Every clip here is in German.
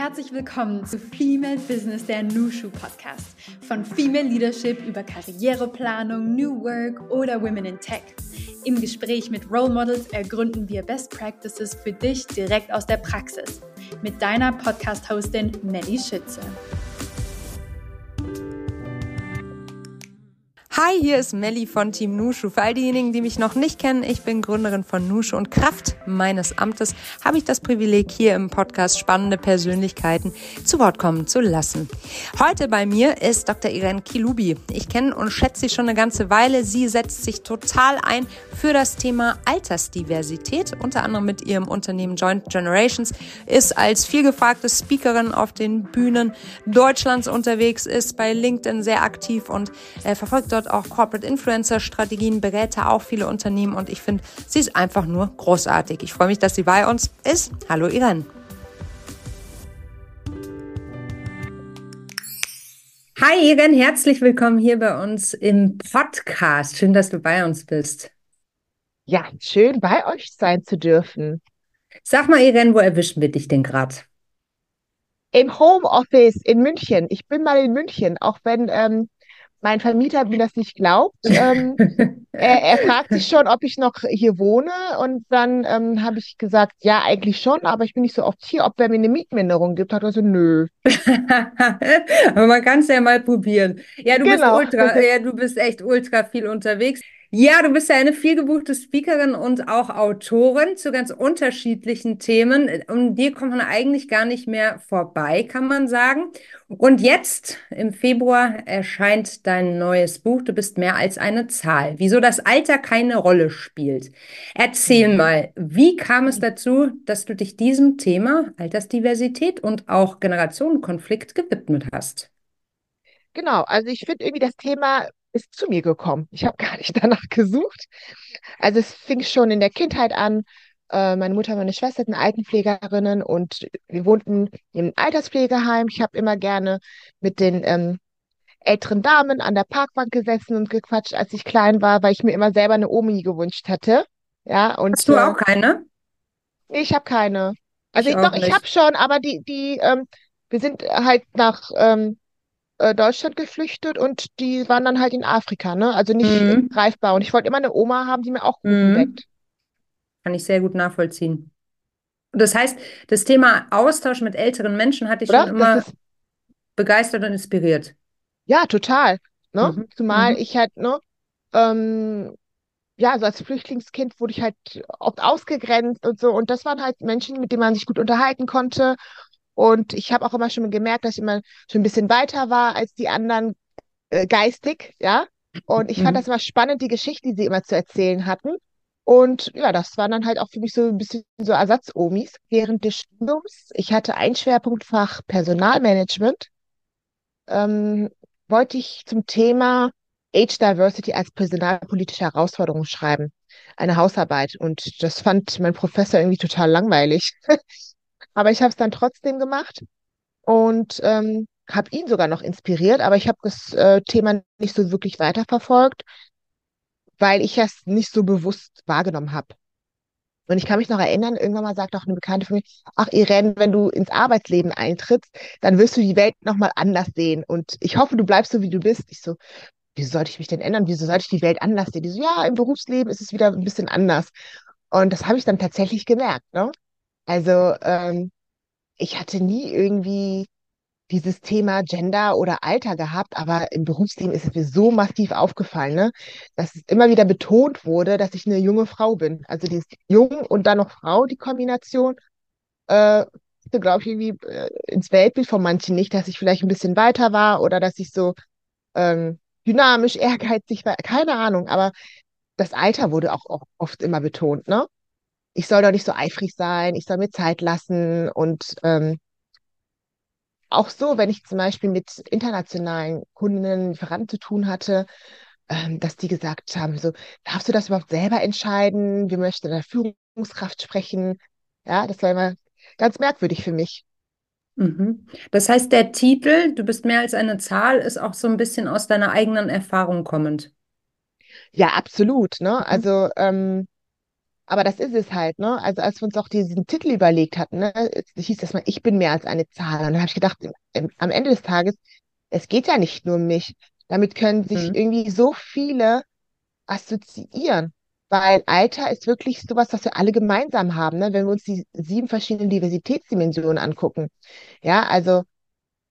Herzlich willkommen zu Female Business, der Nushu Podcast. Von Female Leadership über Karriereplanung, New Work oder Women in Tech. Im Gespräch mit Role Models ergründen wir Best Practices für dich direkt aus der Praxis. Mit deiner Podcast-Hostin Melly Schütze. Hi, hier ist Melli von Team Nushu. Für all diejenigen, die mich noch nicht kennen, ich bin Gründerin von Nushu und Kraft meines Amtes habe ich das Privileg, hier im Podcast spannende Persönlichkeiten zu Wort kommen zu lassen. Heute bei mir ist Dr. Irene Kilubi. Ich kenne und schätze sie schon eine ganze Weile. Sie setzt sich total ein für das Thema Altersdiversität, unter anderem mit ihrem Unternehmen Joint Generations, ist als vielgefragte Speakerin auf den Bühnen Deutschlands unterwegs, ist bei LinkedIn sehr aktiv und äh, verfolgt dort auch Corporate Influencer Strategien, berät auch viele Unternehmen und ich finde, sie ist einfach nur großartig. Ich freue mich, dass sie bei uns ist. Hallo Irene. Hi Irene, herzlich willkommen hier bei uns im Podcast. Schön, dass du bei uns bist. Ja, schön bei euch sein zu dürfen. Sag mal, Irene, wo erwischen wir dich denn gerade? Im Homeoffice in München. Ich bin mal in München, auch wenn ähm, mein Vermieter mir das nicht glaubt. Ähm, er, er, fragt sich schon, ob ich noch hier wohne. Und dann ähm, habe ich gesagt, ja, eigentlich schon, aber ich bin nicht so oft hier. Ob er mir eine Mietminderung gibt, hat er so, nö. aber man kann es ja mal probieren. Ja, du genau. bist ultra, ja, du bist echt ultra viel unterwegs. Ja, du bist ja eine vielgebuchte Speakerin und auch Autorin zu ganz unterschiedlichen Themen. Um dir kommt man eigentlich gar nicht mehr vorbei, kann man sagen. Und jetzt im Februar erscheint dein neues Buch. Du bist mehr als eine Zahl. Wieso das Alter keine Rolle spielt. Erzähl mhm. mal, wie kam es dazu, dass du dich diesem Thema Altersdiversität und auch Generationenkonflikt gewidmet hast? Genau, also ich finde irgendwie das Thema ist zu mir gekommen. Ich habe gar nicht danach gesucht. Also es fing schon in der Kindheit an. Äh, meine Mutter und meine Schwester sind Altenpflegerinnen und wir wohnten im Alterspflegeheim. Ich habe immer gerne mit den ähm, älteren Damen an der Parkbank gesessen und gequatscht, als ich klein war, weil ich mir immer selber eine Omi gewünscht hatte. Ja, und, Hast du auch äh, keine? Nee, ich habe keine. Also ich, ich doch, ich habe schon, aber die, die, ähm, wir sind halt nach ähm, äh, Deutschland geflüchtet und die waren dann halt in Afrika, ne? Also nicht mhm. greifbar. Und ich wollte immer eine Oma haben, die mir auch gut mhm. weckt. Kann ich sehr gut nachvollziehen. Das heißt, das Thema Austausch mit älteren Menschen hat dich Oder? schon immer ist... begeistert und inspiriert. Ja, total. Ne? Mhm. Zumal mhm. ich halt, ne, ähm, ja, so als Flüchtlingskind wurde ich halt oft ausgegrenzt und so. Und das waren halt Menschen, mit denen man sich gut unterhalten konnte. Und ich habe auch immer schon gemerkt, dass ich immer schon ein bisschen weiter war als die anderen äh, geistig, ja. Und ich fand mhm. das immer spannend, die Geschichte, die sie immer zu erzählen hatten. Und ja, das waren dann halt auch für mich so ein bisschen so Ersatzomis während des Studiums. Ich hatte ein Schwerpunktfach Personalmanagement. Ähm, wollte ich zum Thema Age Diversity als personalpolitische Herausforderung schreiben. Eine Hausarbeit. Und das fand mein Professor irgendwie total langweilig. Aber ich habe es dann trotzdem gemacht und ähm, habe ihn sogar noch inspiriert, aber ich habe das äh, Thema nicht so wirklich weiterverfolgt, weil ich es nicht so bewusst wahrgenommen habe. Und ich kann mich noch erinnern, irgendwann mal sagt auch eine Bekannte von mir, ach Irene, wenn du ins Arbeitsleben eintrittst, dann wirst du die Welt nochmal anders sehen. Und ich hoffe, du bleibst so, wie du bist. Ich so, wieso sollte ich mich denn ändern? Wieso sollte ich die Welt anders sehen? Die so, ja, im Berufsleben ist es wieder ein bisschen anders. Und das habe ich dann tatsächlich gemerkt. Ne? Also ähm, ich hatte nie irgendwie dieses Thema Gender oder Alter gehabt, aber im Berufsleben ist es mir so massiv aufgefallen, ne? dass es immer wieder betont wurde, dass ich eine junge Frau bin. Also dieses Jung und dann noch Frau, die Kombination, äh, glaube ich, irgendwie äh, ins Weltbild von manchen nicht, dass ich vielleicht ein bisschen weiter war oder dass ich so ähm, dynamisch, ehrgeizig war, keine Ahnung, aber das Alter wurde auch, auch oft immer betont, ne? Ich soll doch nicht so eifrig sein, ich soll mir Zeit lassen und ähm, auch so, wenn ich zum Beispiel mit internationalen Kundinnen, Lieferanten zu tun hatte, ähm, dass die gesagt haben, so, darfst du das überhaupt selber entscheiden? Wir möchten in der Führungskraft sprechen. Ja, das war immer ganz merkwürdig für mich. Mhm. Das heißt, der Titel, du bist mehr als eine Zahl, ist auch so ein bisschen aus deiner eigenen Erfahrung kommend. Ja, absolut. Ne? Mhm. Also ähm, Aber das ist es halt, ne? Also als wir uns auch diesen Titel überlegt hatten, ne, es hieß das mal, ich bin mehr als eine Zahl. Und dann habe ich gedacht, am Ende des Tages, es geht ja nicht nur um mich. Damit können sich Mhm. irgendwie so viele assoziieren. Weil Alter ist wirklich sowas, was wir alle gemeinsam haben, ne? Wenn wir uns die sieben verschiedenen Diversitätsdimensionen angucken. Ja, also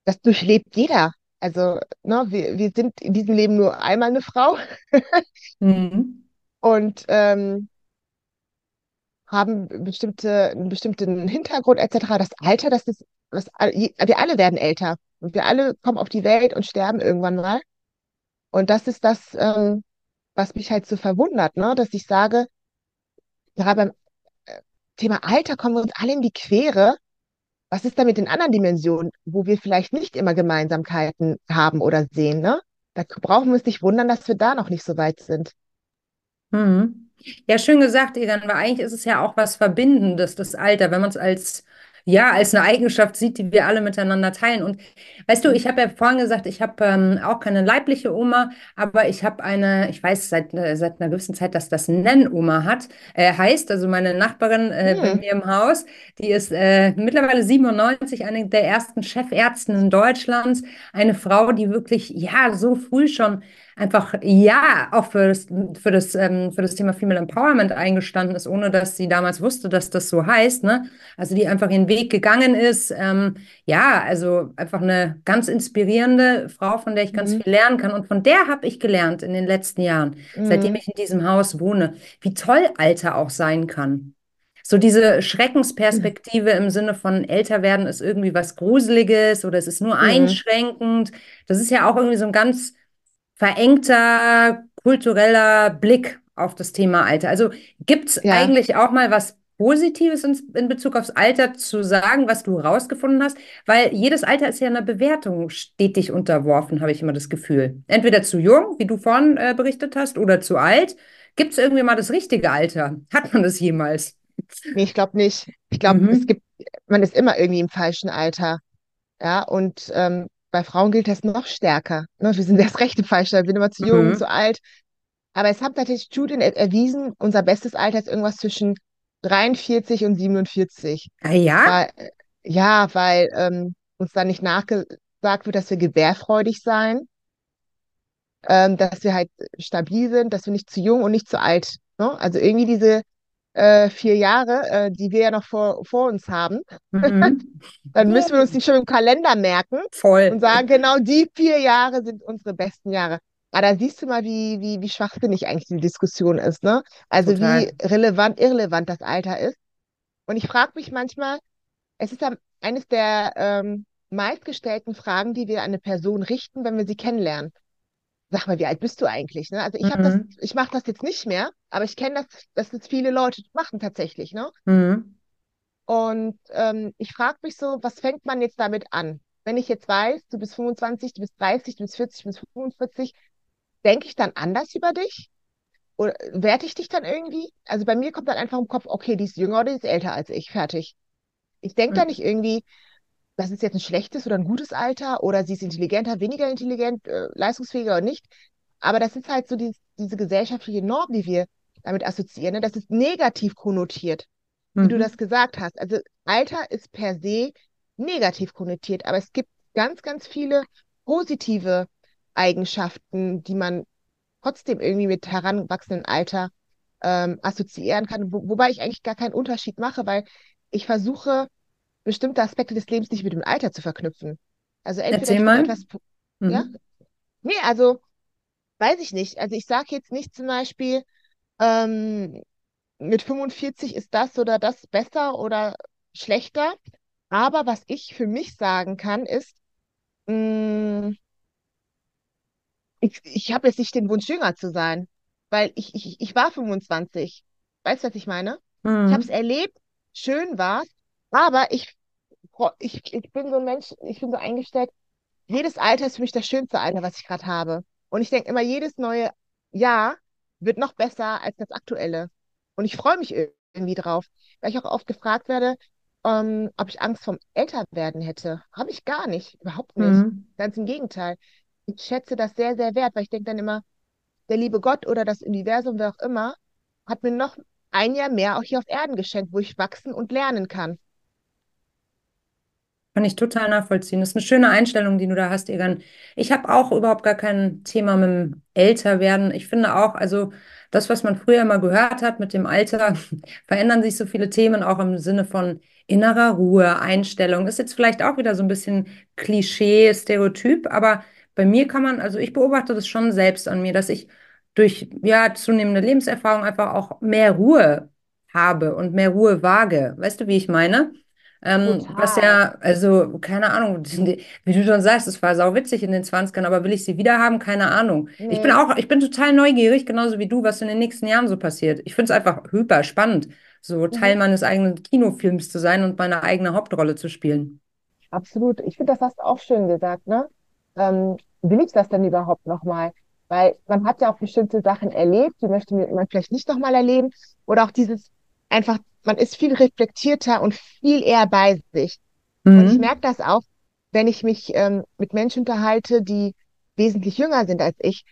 das durchlebt jeder. Also, ne, wir, wir sind in diesem Leben nur einmal eine Frau Mhm. und ähm, haben bestimmte, einen bestimmten Hintergrund etc. Das Alter, das ist, das, wir alle werden älter und wir alle kommen auf die Welt und sterben irgendwann mal. Und das ist das, ähm, was mich halt so verwundert, ne? Dass ich sage, gerade beim äh, Thema Alter kommen wir uns alle in die Quere. Was ist da mit den anderen Dimensionen, wo wir vielleicht nicht immer Gemeinsamkeiten haben oder sehen, ne? Da brauchen wir uns nicht wundern, dass wir da noch nicht so weit sind. Mhm. Ja, schön gesagt, Egan, weil eigentlich ist es ja auch was Verbindendes, das Alter, wenn man es als, ja, als eine Eigenschaft sieht, die wir alle miteinander teilen. Und weißt du, ich habe ja vorhin gesagt, ich habe ähm, auch keine leibliche Oma, aber ich habe eine, ich weiß seit, äh, seit einer gewissen Zeit, dass das Nenn-Oma hat, äh, heißt, also meine Nachbarin äh, bei Hm. mir im Haus, die ist äh, mittlerweile 97, eine der ersten Chefärztinnen Deutschlands, eine Frau, die wirklich, ja, so früh schon einfach ja auch für das, für das, ähm, für das Thema Female Empowerment eingestanden ist, ohne dass sie damals wusste, dass das so heißt, ne? Also die einfach ihren Weg gegangen ist. Ähm, ja, also einfach eine ganz inspirierende Frau, von der ich ganz Mhm. viel lernen kann. Und von der habe ich gelernt in den letzten Jahren, seitdem Mhm. ich in diesem Haus wohne, wie toll Alter auch sein kann. So diese Schreckensperspektive im Sinne von älter werden ist irgendwie was Gruseliges oder es ist nur Mhm. einschränkend. Das ist ja auch irgendwie so ein ganz verengter kultureller Blick auf das Thema Alter. Also gibt es Ja. eigentlich auch mal was Positives in, in Bezug aufs Alter zu sagen, was du rausgefunden hast? Weil jedes Alter ist ja einer Bewertung stetig unterworfen, habe ich immer das Gefühl. Entweder zu jung, wie du vorhin äh, berichtet hast, oder zu alt. Gibt es irgendwie mal das richtige Alter? Hat man das jemals? Nee, ich glaube nicht. Ich glaube, es Mhm. gibt, man ist immer irgendwie im falschen Alter. Ja, und ähm, bei Frauen gilt das noch stärker. Ne? Wir sind erst recht im falschen Alter. Wir sind immer zu jung, Mhm. zu alt. Aber es haben tatsächlich Studien er erwiesen, unser bestes Alter ist irgendwas zwischen 43 und 47. Ah ja? Weil, ja, weil ähm, uns dann nicht nachgesagt wird, dass wir gebärfreudig seien, ähm, dass wir halt stabil sind, dass wir nicht zu jung und nicht zu alt. Ne? Also irgendwie diese äh, vier Jahre, äh, die wir ja noch vor, vor uns haben, Mhm. dann müssen wir uns die schon im Kalender merken und Voll. sagen, genau die vier Jahre sind unsere besten Jahre. Aber da siehst du mal, wie, wie, wie schwachsinnig eigentlich die Diskussion ist, ne? Also wie Total. relevant, irrelevant das Alter ist. Und ich frage mich manchmal, es ist eines der ähm, meistgestellten Fragen, die wir an eine Person richten, wenn wir sie kennenlernen. Sag mal, wie alt bist du eigentlich? Ne? Also ich habe das, Mhm. ich mache das jetzt nicht mehr, aber ich kenne das, dass das viele Leute machen tatsächlich, ne? Mhm. Und ähm, ich frage mich so, was fängt man jetzt damit an? Wenn ich jetzt weiß, du bist 25, du bist 30, du bist 40, du bist 45, denke ich dann anders über dich? Oder werte ich dich dann irgendwie? Also bei mir kommt dann einfach im Kopf, okay, die ist jünger oder die ist älter als ich, fertig. Ich denke da nicht irgendwie, das ist jetzt ein schlechtes oder ein gutes Alter oder sie ist intelligenter, weniger intelligent, äh, leistungsfähiger oder nicht. Aber das ist halt so die, diese gesellschaftliche Norm, die wir damit assoziieren. Ne? Das ist negativ konnotiert, wie du Mhm. das gesagt hast. Also Alter ist per se negativ konnotiert, aber es gibt ganz, ganz viele positive Eigenschaften, die man trotzdem irgendwie mit heranwachsendem Alter ähm, assoziieren kann, wo, wobei ich eigentlich gar keinen Unterschied mache, weil ich versuche, bestimmte Aspekte des Lebens nicht mit dem Alter zu verknüpfen. Also entweder etwas, ja, Mhm. nee, also weiß ich nicht. Also ich sage jetzt nicht zum Beispiel, ähm, mit 45 ist das oder das besser oder schlechter. Aber was ich für mich sagen kann, ist, mh, ich, ich habe jetzt nicht den Wunsch, jünger zu sein, weil ich, ich, ich war 25. Weißt du, was ich meine? Ich habe es Mhm. erlebt, schön war's, aber ich, ich, ich bin so ein Mensch, ich bin so eingestellt, jedes Alter ist für mich das schönste Alter, was ich gerade habe. Und ich denke immer, jedes neue Jahr wird noch besser als das aktuelle. Und ich freue mich irgendwie drauf, weil ich auch oft gefragt werde, ähm, ob ich Angst vom Älterwerden hätte. Habe ich gar nicht, überhaupt nicht. Mhm. Ganz im Gegenteil. Ich schätze das sehr, sehr wert, weil ich denke dann immer, der liebe Gott oder das Universum, wer auch immer, hat mir noch ein Jahr mehr auch hier auf Erden geschenkt, wo ich wachsen und lernen kann. Kann ich total nachvollziehen. Das ist eine schöne Einstellung, die du da hast, Egan. Ich habe auch überhaupt gar kein Thema mit dem Älterwerden. Ich finde auch, also das, was man früher immer gehört hat mit dem Alter, verändern sich so viele Themen auch im Sinne von innerer Ruhe, Einstellung. Ist jetzt vielleicht auch wieder so ein bisschen Klischee, Stereotyp, aber bei mir kann man, also ich beobachte das schon selbst an mir, dass ich durch ja zunehmende Lebenserfahrung einfach auch mehr Ruhe habe und mehr Ruhe wage. Weißt du, wie ich meine? Ähm, was ja, also, keine Ahnung, wie du schon sagst, es war sau witzig in den 20ern, aber will ich sie wieder haben? Keine Ahnung. Ich bin auch, ich bin total neugierig, genauso wie du, was in den nächsten Jahren so passiert. Ich finde es einfach hyper spannend, so Teil mhm. meines eigenen Kinofilms zu sein und meine eigene Hauptrolle zu spielen. Absolut. Ich finde, das hast du auch schön gesagt, ne? Ähm, will ich das denn überhaupt nochmal? Weil man hat ja auch bestimmte Sachen erlebt, die möchte man vielleicht nicht nochmal erleben. Oder auch dieses einfach man ist viel reflektierter und viel eher bei sich. Mhm. Und ich merke das auch, wenn ich mich ähm, mit Menschen unterhalte, die wesentlich jünger sind als ich.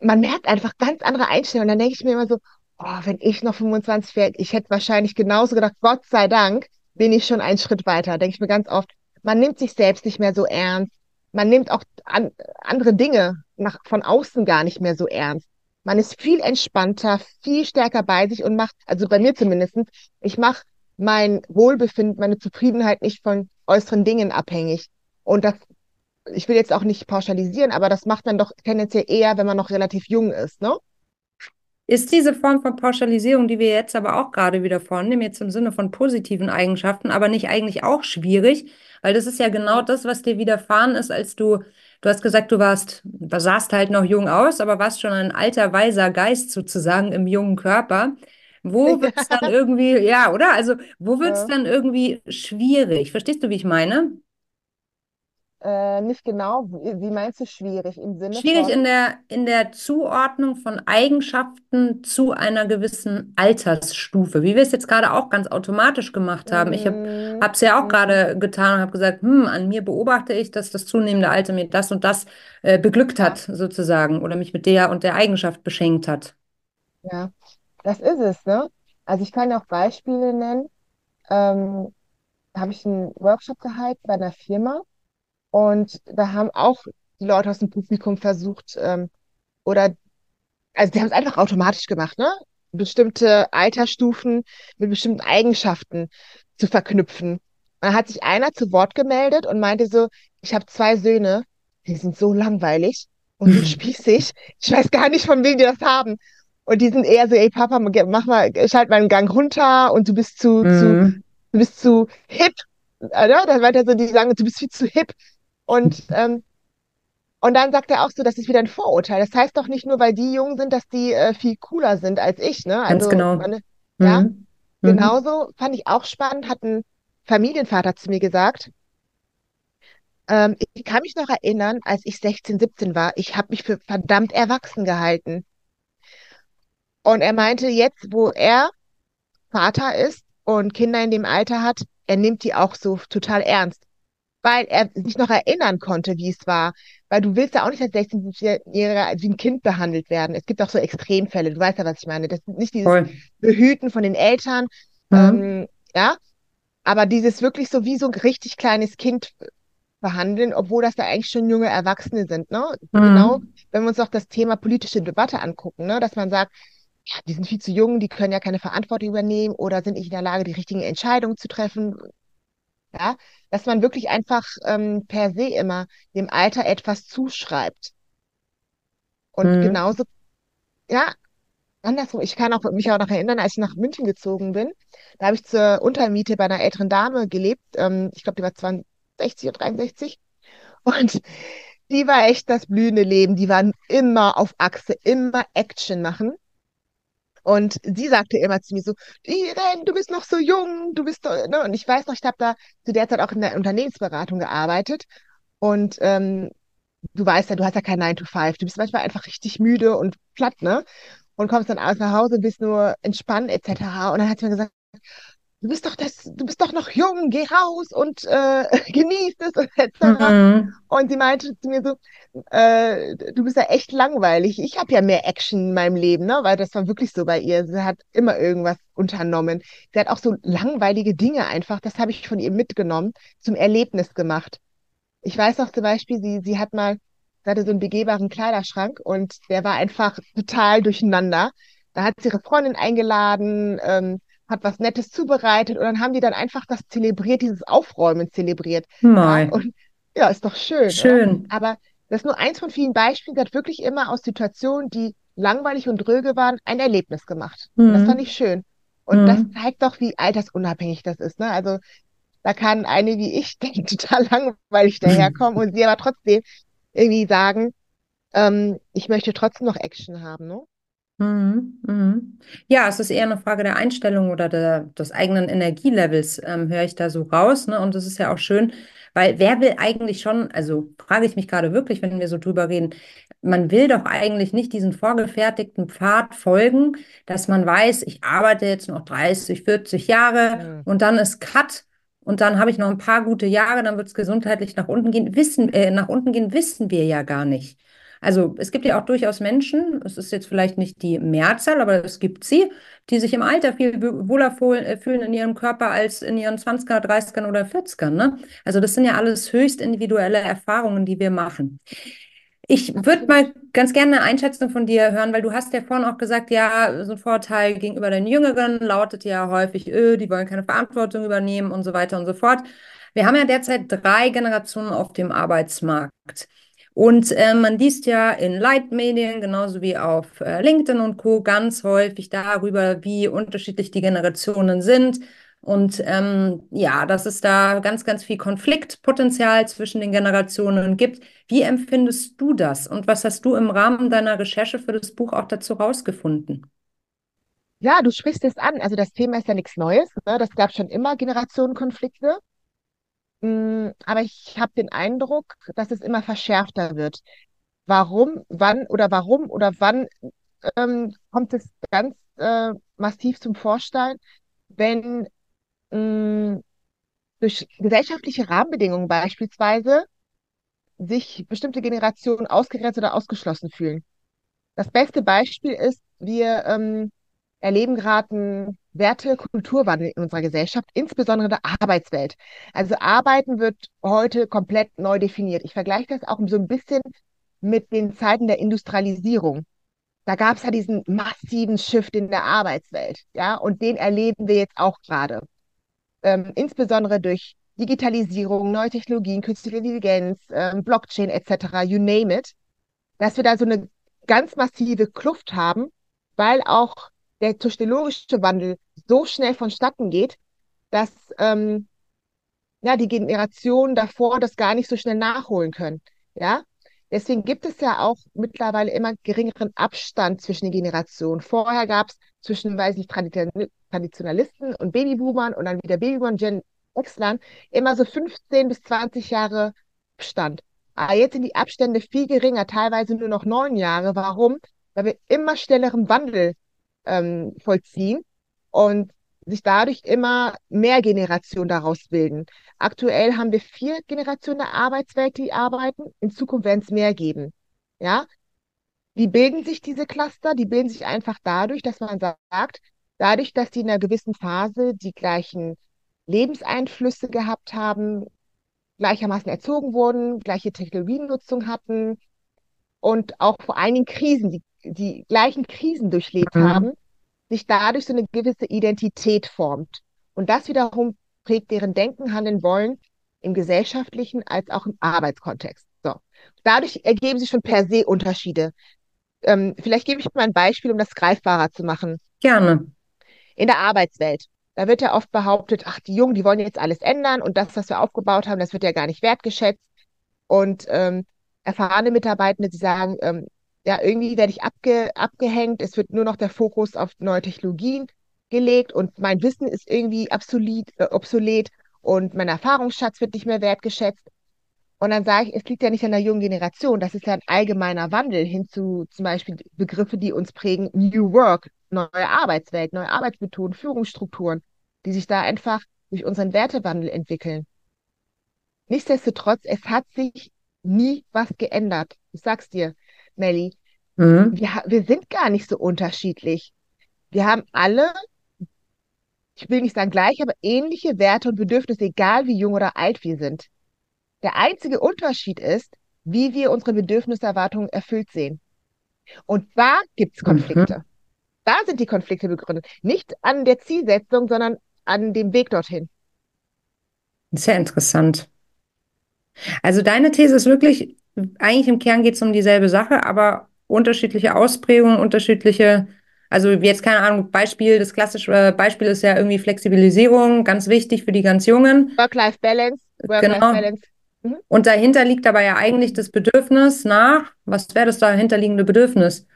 Man merkt einfach ganz andere Einstellungen. Dann denke ich mir immer so, oh, wenn ich noch 25 wäre, ich hätte wahrscheinlich genauso gedacht, Gott sei Dank bin ich schon einen Schritt weiter. Denke ich mir ganz oft, man nimmt sich selbst nicht mehr so ernst. Man nimmt auch an, andere Dinge nach, von außen gar nicht mehr so ernst. Man ist viel entspannter, viel stärker bei sich und macht, also bei mir zumindest, ich mache mein Wohlbefinden, meine Zufriedenheit nicht von äußeren Dingen abhängig. Und das, ich will jetzt auch nicht pauschalisieren, aber das macht man doch tendenziell eher, wenn man noch relativ jung ist, ne? Ist diese Form von Pauschalisierung, die wir jetzt aber auch gerade wieder vornehmen, jetzt im Sinne von positiven Eigenschaften, aber nicht eigentlich auch schwierig? Weil das ist ja genau das, was dir widerfahren ist, als du Du hast gesagt, du warst, sahst halt noch jung aus, aber warst schon ein alter, weiser Geist sozusagen im jungen Körper. Wo wird es dann irgendwie, ja, oder? Also, wo wird es ja. dann irgendwie schwierig? Verstehst du, wie ich meine? Äh, nicht genau. Wie meinst du schwierig im Sinne Schwierig von? in der, in der Zuordnung von Eigenschaften zu einer gewissen Altersstufe, wie wir es jetzt gerade auch ganz automatisch gemacht haben. Ich habe es mhm. ja auch mhm. gerade getan und habe gesagt, hm, an mir beobachte ich, dass das zunehmende Alter mir das und das äh, beglückt hat, sozusagen, oder mich mit der und der Eigenschaft beschenkt hat. Ja, das ist es, ne? Also ich kann auch Beispiele nennen. Ähm, habe ich einen Workshop gehalten bei einer Firma und da haben auch die Leute aus dem Publikum versucht, ähm, oder, also die haben es einfach automatisch gemacht, ne? Bestimmte Altersstufen mit bestimmten Eigenschaften zu verknüpfen. Und dann hat sich einer zu Wort gemeldet und meinte so, ich habe zwei Söhne, die sind so langweilig und so spießig. Ich weiß gar nicht, von wem die das haben. Und die sind eher so, ey Papa, mach mal, schalt mal einen Gang runter und du bist zu, mhm. zu du bist zu hip. Oder? Dann meinte er so, die sagen, du bist viel zu hip. Und, ähm, und dann sagt er auch so, das ist wieder ein Vorurteil. Das heißt doch nicht nur, weil die jung sind, dass die äh, viel cooler sind als ich. Ne? Also, Ganz genau. Meine, ja, mhm. genauso fand ich auch spannend, hat ein Familienvater zu mir gesagt. Ähm, ich kann mich noch erinnern, als ich 16, 17 war, ich habe mich für verdammt erwachsen gehalten. Und er meinte, jetzt, wo er Vater ist und Kinder in dem Alter hat, er nimmt die auch so total ernst weil er sich noch erinnern konnte, wie es war. Weil du willst ja auch nicht als 16-Jähriger wie ein Kind behandelt werden. Es gibt auch so Extremfälle, du weißt ja, was ich meine. Das ist nicht dieses Voll. Behüten von den Eltern, mhm. ähm, ja, aber dieses wirklich so wie so ein richtig kleines Kind behandeln, obwohl das da eigentlich schon junge Erwachsene sind, ne? Mhm. Genau, wenn wir uns auch das Thema politische Debatte angucken, ne, dass man sagt, ja, die sind viel zu jung, die können ja keine Verantwortung übernehmen oder sind nicht in der Lage, die richtigen Entscheidungen zu treffen. Ja, dass man wirklich einfach ähm, per se immer dem Alter etwas zuschreibt. Und mhm. genauso, ja, andersrum, ich kann auch mich auch noch erinnern, als ich nach München gezogen bin, da habe ich zur Untermiete bei einer älteren Dame gelebt. Ähm, ich glaube, die war 62 oder 63. Und die war echt das blühende Leben. Die waren immer auf Achse, immer Action machen. Und sie sagte immer zu mir so, Irene, du bist noch so jung, du bist doch, ne? Und ich weiß noch, ich habe da zu der Zeit auch in der Unternehmensberatung gearbeitet. Und ähm, du weißt ja, du hast ja kein 9 to 5. Du bist manchmal einfach richtig müde und platt, ne? Und kommst dann aus nach Hause, bist nur entspannt, etc. Und dann hat sie mir gesagt, du bist doch das, du bist doch noch jung, geh raus und äh, genieß es und etc. Mhm. Und sie meinte zu mir so, äh, du bist ja echt langweilig. Ich habe ja mehr Action in meinem Leben, ne? Weil das war wirklich so bei ihr. Sie hat immer irgendwas unternommen. Sie hat auch so langweilige Dinge einfach, das habe ich von ihr mitgenommen, zum Erlebnis gemacht. Ich weiß auch zum Beispiel, sie, sie hat mal, sie hatte so einen begehbaren Kleiderschrank und der war einfach total durcheinander. Da hat sie ihre Freundin eingeladen, ähm, hat was Nettes zubereitet und dann haben die dann einfach das zelebriert, dieses Aufräumen zelebriert. Ja, und ja, ist doch schön. Schön. Oder? Aber das ist nur eins von vielen Beispielen. Sie hat wirklich immer aus Situationen, die langweilig und dröge waren, ein Erlebnis gemacht. Und das Mhm. fand ich schön. Und das Mhm. zeigt doch, wie altersunabhängig das ist. Ne? Also da kann eine wie ich dann total langweilig daherkommen und sie aber trotzdem irgendwie sagen, ähm, ich möchte trotzdem noch Action haben. Ne? Mhm, mhm. Ja, es ist eher eine Frage der Einstellung oder der, des eigenen Energielevels, ähm, höre ich da so raus. Ne? Und das ist ja auch schön, weil wer will eigentlich schon, also frage ich mich gerade wirklich, wenn wir so drüber reden, man will doch eigentlich nicht diesen vorgefertigten Pfad folgen, dass man weiß, ich arbeite jetzt noch 30, 40 Jahre Hm. und dann ist Cut. Und dann habe ich noch ein paar gute Jahre, dann wird es gesundheitlich nach unten gehen. Wissen, äh, nach unten gehen, wissen wir ja gar nicht. Also es gibt ja auch durchaus Menschen, es ist jetzt vielleicht nicht die Mehrzahl, aber es gibt sie, die sich im Alter viel wohler äh, fühlen in ihrem Körper als in ihren 20er, 30ern oder 40ern, ne? Also das sind ja alles höchst individuelle Erfahrungen, die wir machen. Ich würde mal ganz gerne eine Einschätzung von dir hören, weil du hast ja vorhin auch gesagt, ja, so ein Vorteil gegenüber den Jüngeren lautet ja häufig, öh, die wollen keine Verantwortung übernehmen und so weiter und so fort. Wir haben ja derzeit drei Generationen auf dem Arbeitsmarkt. Und äh, man liest ja in Leitmedien, genauso wie auf äh, LinkedIn und Co. ganz häufig darüber, wie unterschiedlich die Generationen sind. Und ähm, ja, dass es da ganz, ganz viel Konfliktpotenzial zwischen den Generationen gibt. Wie empfindest du das? Und was hast du im Rahmen deiner Recherche für das Buch auch dazu rausgefunden? Ja, du sprichst es an. Also das Thema ist ja nichts Neues. Ne? Das gab schon immer Generationenkonflikte. Mm, Aber ich habe den Eindruck, dass es immer verschärfter wird. Warum, wann oder warum oder wann ähm, kommt es ganz äh, massiv zum Vorschein, wenn mh, durch gesellschaftliche Rahmenbedingungen beispielsweise sich bestimmte Generationen ausgegrenzt oder ausgeschlossen fühlen. Das beste Beispiel ist, wir ähm, erleben gerade einen Werte-, Kulturwandel in unserer Gesellschaft, insbesondere in der Arbeitswelt. Also Arbeiten wird heute komplett neu definiert. Ich vergleiche das auch so ein bisschen mit den Zeiten der Industrialisierung. Da gab es ja diesen massiven Shift in der Arbeitswelt, ja, und den erleben wir jetzt auch gerade. Ähm, insbesondere durch Digitalisierung, neue Technologien, künstliche Intelligenz, ähm, Blockchain etc., you name it, dass wir da so eine ganz massive Kluft haben, weil auch der technologische Wandel so schnell vonstatten geht, dass ähm, ja, die Generationen davor das gar nicht so schnell nachholen können. Ja, deswegen gibt es ja auch mittlerweile immer geringeren Abstand zwischen den Generationen. Vorher gab es zwischen, weiß ich, Tradition Traditionalisten und Babyboomern und dann wieder Babyboomern, Gen X-Lern immer so 15 bis 20 Jahre Abstand. Aber jetzt sind die Abstände viel geringer, teilweise nur noch neun Jahre. Warum? Weil wir immer schnelleren Wandel ähm, vollziehen und sich dadurch immer mehr Generationen daraus bilden. Aktuell haben wir vier Generationen der Arbeitswelt, die arbeiten. In Zukunft werden es mehr geben. Ja, wie bilden sich diese Cluster? Die bilden sich einfach dadurch, dass man sagt, dadurch, dass die in einer gewissen Phase die gleichen Lebenseinflüsse gehabt haben, gleichermaßen erzogen wurden, gleiche Technologienutzung hatten und auch vor allen Dingen Krisen, die, die gleichen Krisen durchlebt Mhm. haben, sich dadurch so eine gewisse Identität formt. Und das wiederum prägt deren Denken, Handeln, Wollen im gesellschaftlichen als auch im Arbeitskontext. So. Dadurch ergeben sich schon per se Unterschiede. Ähm, vielleicht gebe ich mal ein Beispiel, um das greifbarer zu machen. Gerne. In der Arbeitswelt. Da wird ja oft behauptet, ach, die Jungen, die wollen jetzt alles ändern und das, was wir aufgebaut haben, das wird ja gar nicht wertgeschätzt. Und ähm, erfahrene Mitarbeitende, die sagen, ähm, ja, irgendwie werde ich abge abgehängt, es wird nur noch der Fokus auf neue Technologien gelegt und mein Wissen ist irgendwie obsolet, äh, obsolet und mein Erfahrungsschatz wird nicht mehr wertgeschätzt. Und dann sage ich, es liegt ja nicht an der jungen Generation, das ist ja ein allgemeiner Wandel hin zu zum Beispiel Begriffe, die uns prägen, New Work, neue Arbeitswelt, neue Arbeitsmethoden, Führungsstrukturen. die sich da einfach durch unseren Wertewandel entwickeln. Nichtsdestotrotz, es hat sich nie was geändert. Ich sag's dir, Melly. Mhm. Wir, wir sind gar nicht so unterschiedlich. Wir haben alle, ich will nicht sagen gleich, aber ähnliche Werte und Bedürfnisse, egal wie jung oder alt wir sind. Der einzige Unterschied ist, wie wir unsere Bedürfniserwartungen erfüllt sehen. Und da gibt's mhm. Konflikte. Mhm. Da sind die Konflikte begründet. Nicht an der Zielsetzung, sondern an dem Weg dorthin. Sehr interessant. Also deine These ist wirklich, eigentlich im Kern geht es um dieselbe Sache, aber unterschiedliche Ausprägungen, unterschiedliche, also jetzt keine Ahnung, Beispiel, das klassische äh, Beispiel ist ja irgendwie Flexibilisierung, ganz wichtig für die ganz Jungen. Work-Life-Balance. Work-Life-Balance. Genau. Mhm. Und dahinter liegt aber ja eigentlich das Bedürfnis nach, was wäre das dahinterliegende Bedürfnis?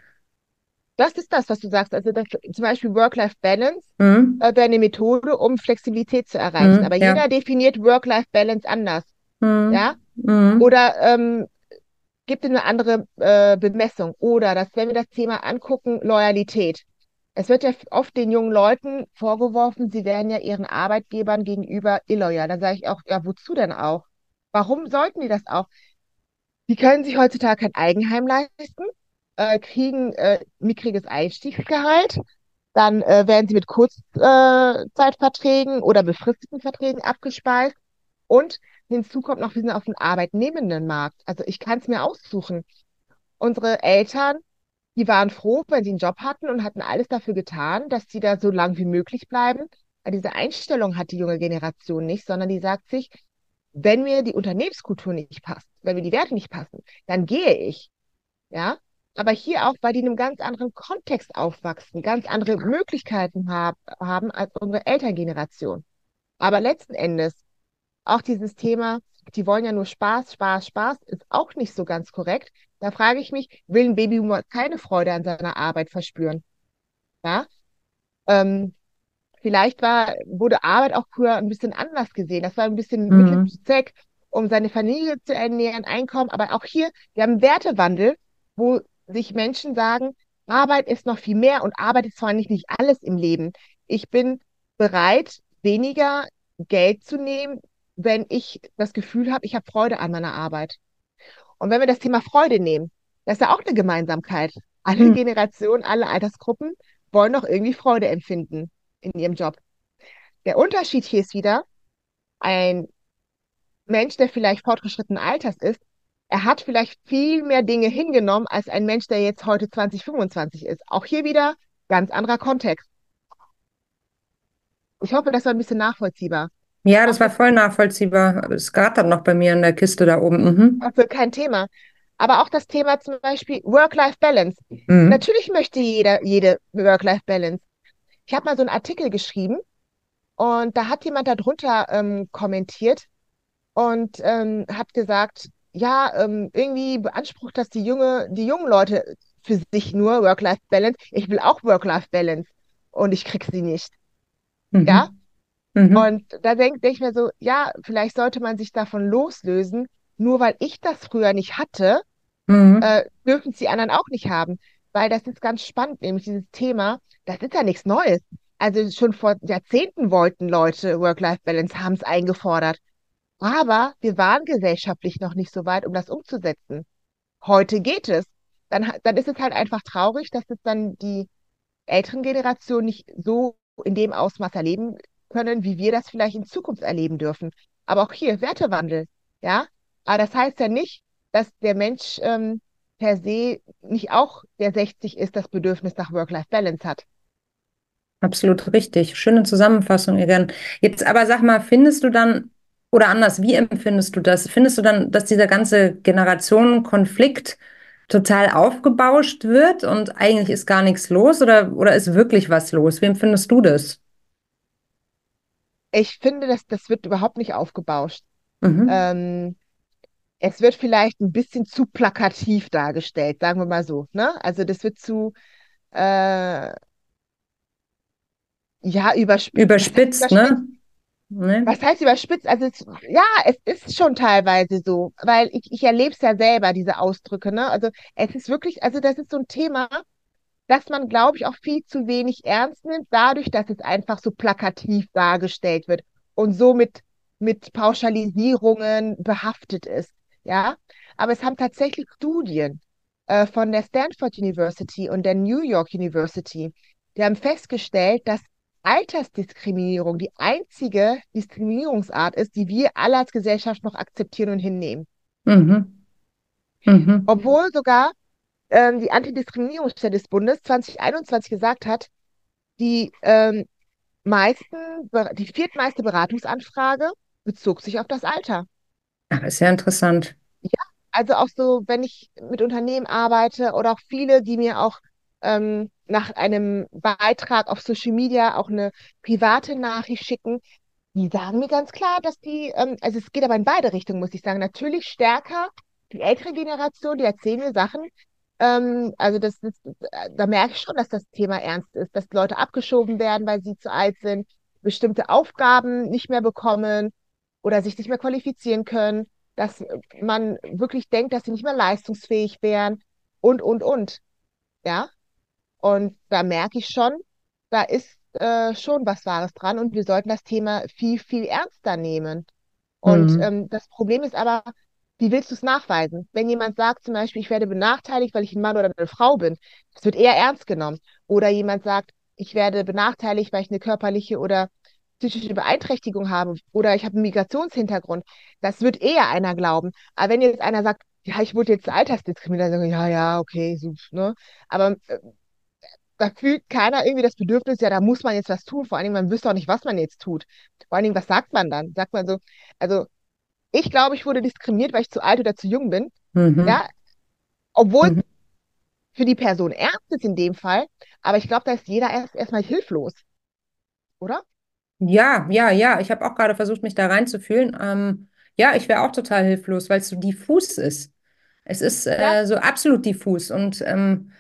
Das ist das, was du sagst. Also das, zum Beispiel Work-Life-Balance mhm. äh, wäre eine Methode, um Flexibilität zu erreichen. Mhm, aber ja. jeder definiert Work-Life-Balance anders. Mhm. Ja? Mhm. Oder ähm, gibt es eine andere äh, Bemessung? Oder dass, wenn wir das Thema angucken, Loyalität. Es wird ja oft den jungen Leuten vorgeworfen, sie wären ja ihren Arbeitgebern gegenüber illoyal. Dann sage ich auch, ja, wozu denn auch? Warum sollten die das auch? Die können sich heutzutage kein Eigenheim leisten, äh, kriegen äh, mickriges Einstiegsgehalt, dann äh, werden sie mit Kurzzeitverträgen oder befristeten Verträgen abgespeist und Hinzu kommt noch, wir sind auf dem Arbeitnehmendenmarkt. Also ich kann es mir aussuchen. Unsere Eltern, die waren froh, wenn sie einen Job hatten und hatten alles dafür getan, dass sie da so lang wie möglich bleiben. Aber diese Einstellung hat die junge Generation nicht, sondern die sagt sich, wenn mir die Unternehmenskultur nicht passt, wenn mir die Werte nicht passen, dann gehe ich. Ja, aber hier auch, weil die in einem ganz anderen Kontext aufwachsen, ganz andere Möglichkeiten hab, haben als unsere Elterngeneration. Aber letzten Endes auch dieses Thema, die wollen ja nur Spaß, Spaß, Spaß, ist auch nicht so ganz korrekt. Da frage ich mich, will ein Babyboomer keine Freude an seiner Arbeit verspüren? Ja? Ähm, vielleicht war, wurde Arbeit auch früher ein bisschen anders gesehen. Das war ein bisschen mhm. Mittel zu Zweck, um seine Familie zu ernähren, Einkommen. Aber auch hier, wir haben einen Wertewandel, wo sich Menschen sagen, Arbeit ist noch viel mehr und Arbeit ist allem nicht alles im Leben. Ich bin bereit, weniger Geld zu nehmen, wenn ich das Gefühl habe, ich habe Freude an meiner Arbeit. Und wenn wir das Thema Freude nehmen, das ist ja auch eine Gemeinsamkeit. Alle hm. Generationen, alle Altersgruppen wollen doch irgendwie Freude empfinden in ihrem Job. Der Unterschied hier ist wieder, ein Mensch, der vielleicht fortgeschrittenen Alters ist, er hat vielleicht viel mehr Dinge hingenommen als ein Mensch, der jetzt heute 2025 ist. Auch hier wieder ganz anderer Kontext. Ich hoffe, das war ein bisschen nachvollziehbar. Ja, das war voll nachvollziehbar. Es gerade noch bei mir in der Kiste da oben. Mhm. Also kein Thema. Aber auch das Thema zum Beispiel Work-Life-Balance. Mhm. Natürlich möchte jeder, jede Work-Life-Balance. Ich habe mal so einen Artikel geschrieben und da hat jemand darunter ähm, kommentiert und ähm, hat gesagt, ja, ähm, irgendwie beansprucht das die junge, die jungen Leute für sich nur Work-Life-Balance. Ich will auch Work-Life-Balance und ich krieg sie nicht. Mhm. Ja, Mhm. Und da denke denk ich mir so, ja, vielleicht sollte man sich davon loslösen. Nur weil ich das früher nicht hatte, mhm. äh, dürfen es die anderen auch nicht haben. Weil das ist ganz spannend, nämlich dieses Thema, das ist ja nichts Neues. Also schon vor Jahrzehnten wollten Leute Work-Life-Balance, haben es eingefordert. Aber wir waren gesellschaftlich noch nicht so weit, um das umzusetzen. Heute geht es. Dann, dann ist es halt einfach traurig, dass es dann die älteren Generationen nicht so in dem Ausmaß erleben können, wie wir das vielleicht in Zukunft erleben dürfen. Aber auch hier Wertewandel, ja. Aber das heißt ja nicht, dass der Mensch ähm, per se nicht auch, der 60 ist, das Bedürfnis nach Work-Life-Balance hat. Absolut richtig. Schöne Zusammenfassung, Irene. Jetzt aber sag mal, findest du dann, oder anders, wie empfindest du das? Findest du dann, dass dieser ganze Generationenkonflikt total aufgebauscht wird und eigentlich ist gar nichts los oder, oder ist wirklich was los? Wie empfindest du das? Ich finde, dass das wird überhaupt nicht aufgebauscht. Mhm. Ähm, es wird vielleicht ein bisschen zu plakativ dargestellt, sagen wir mal so. Ne? Also das wird zu äh, ja überspitzt. Überspitzt, ne? Ne? Was heißt überspitzt? Also es, ja, es ist schon teilweise so, weil ich, ich erlebe es ja selber, diese Ausdrücke. Ne? Also es ist wirklich, also das ist so ein Thema, dass man, glaube ich, auch viel zu wenig ernst nimmt, dadurch, dass es einfach so plakativ dargestellt wird und so mit, mit Pauschalisierungen behaftet ist. Ja, aber es haben tatsächlich Studien äh, von der Stanford University und der New York University, die haben festgestellt, dass Altersdiskriminierung die einzige Diskriminierungsart ist, die wir alle als Gesellschaft noch akzeptieren und hinnehmen. Mhm. Mhm. Obwohl sogar ähm, die Antidiskriminierungsstelle des Bundes 2021 gesagt hat, die ähm, meisten, die viertmeiste Beratungsanfrage bezog sich auf das Alter. Ach, ist ja interessant. Ja, also auch so, wenn ich mit Unternehmen arbeite oder auch viele, die mir auch ähm, nach einem Beitrag auf Social Media auch eine private Nachricht schicken, die sagen mir ganz klar, dass die, ähm, also es geht aber in beide Richtungen, muss ich sagen. Natürlich stärker die ältere Generation, die erzählen mir Sachen. Ähm, also das, das, da merke ich schon, dass das Thema ernst ist, dass Leute abgeschoben werden, weil sie zu alt sind, bestimmte Aufgaben nicht mehr bekommen oder sich nicht mehr qualifizieren können, dass man wirklich denkt, dass sie nicht mehr leistungsfähig wären und, und, und. Ja. Und da merke ich schon, da ist äh, schon was Wahres dran und wir sollten das Thema viel, viel ernster nehmen. Und mhm. ähm, das Problem ist aber, wie willst du es nachweisen? Wenn jemand sagt zum Beispiel, ich werde benachteiligt, weil ich ein Mann oder eine Frau bin, das wird eher ernst genommen. Oder jemand sagt, ich werde benachteiligt, weil ich eine körperliche oder psychische Beeinträchtigung habe oder ich habe einen Migrationshintergrund, das wird eher einer glauben. Aber wenn jetzt einer sagt, ja, ich wurde jetzt sagen ja, ja, okay, so, ne? Aber äh, da fühlt keiner irgendwie das Bedürfnis, ja, da muss man jetzt was tun. Vor allen Dingen, man wüsste auch nicht, was man jetzt tut. Vor allen Dingen, was sagt man dann? Sagt man so, also ich glaube, ich wurde diskriminiert, weil ich zu alt oder zu jung bin. Mhm. Ja, obwohl mhm. für die Person ernst ist in dem Fall, aber ich glaube, da ist jeder erst erstmal hilflos. Oder? Ja, ja, ja. Ich habe auch gerade versucht, mich da reinzufühlen. Ähm, ja, ich wäre auch total hilflos, weil es so diffus ist. Es ist äh, ja. so absolut diffus und ähm,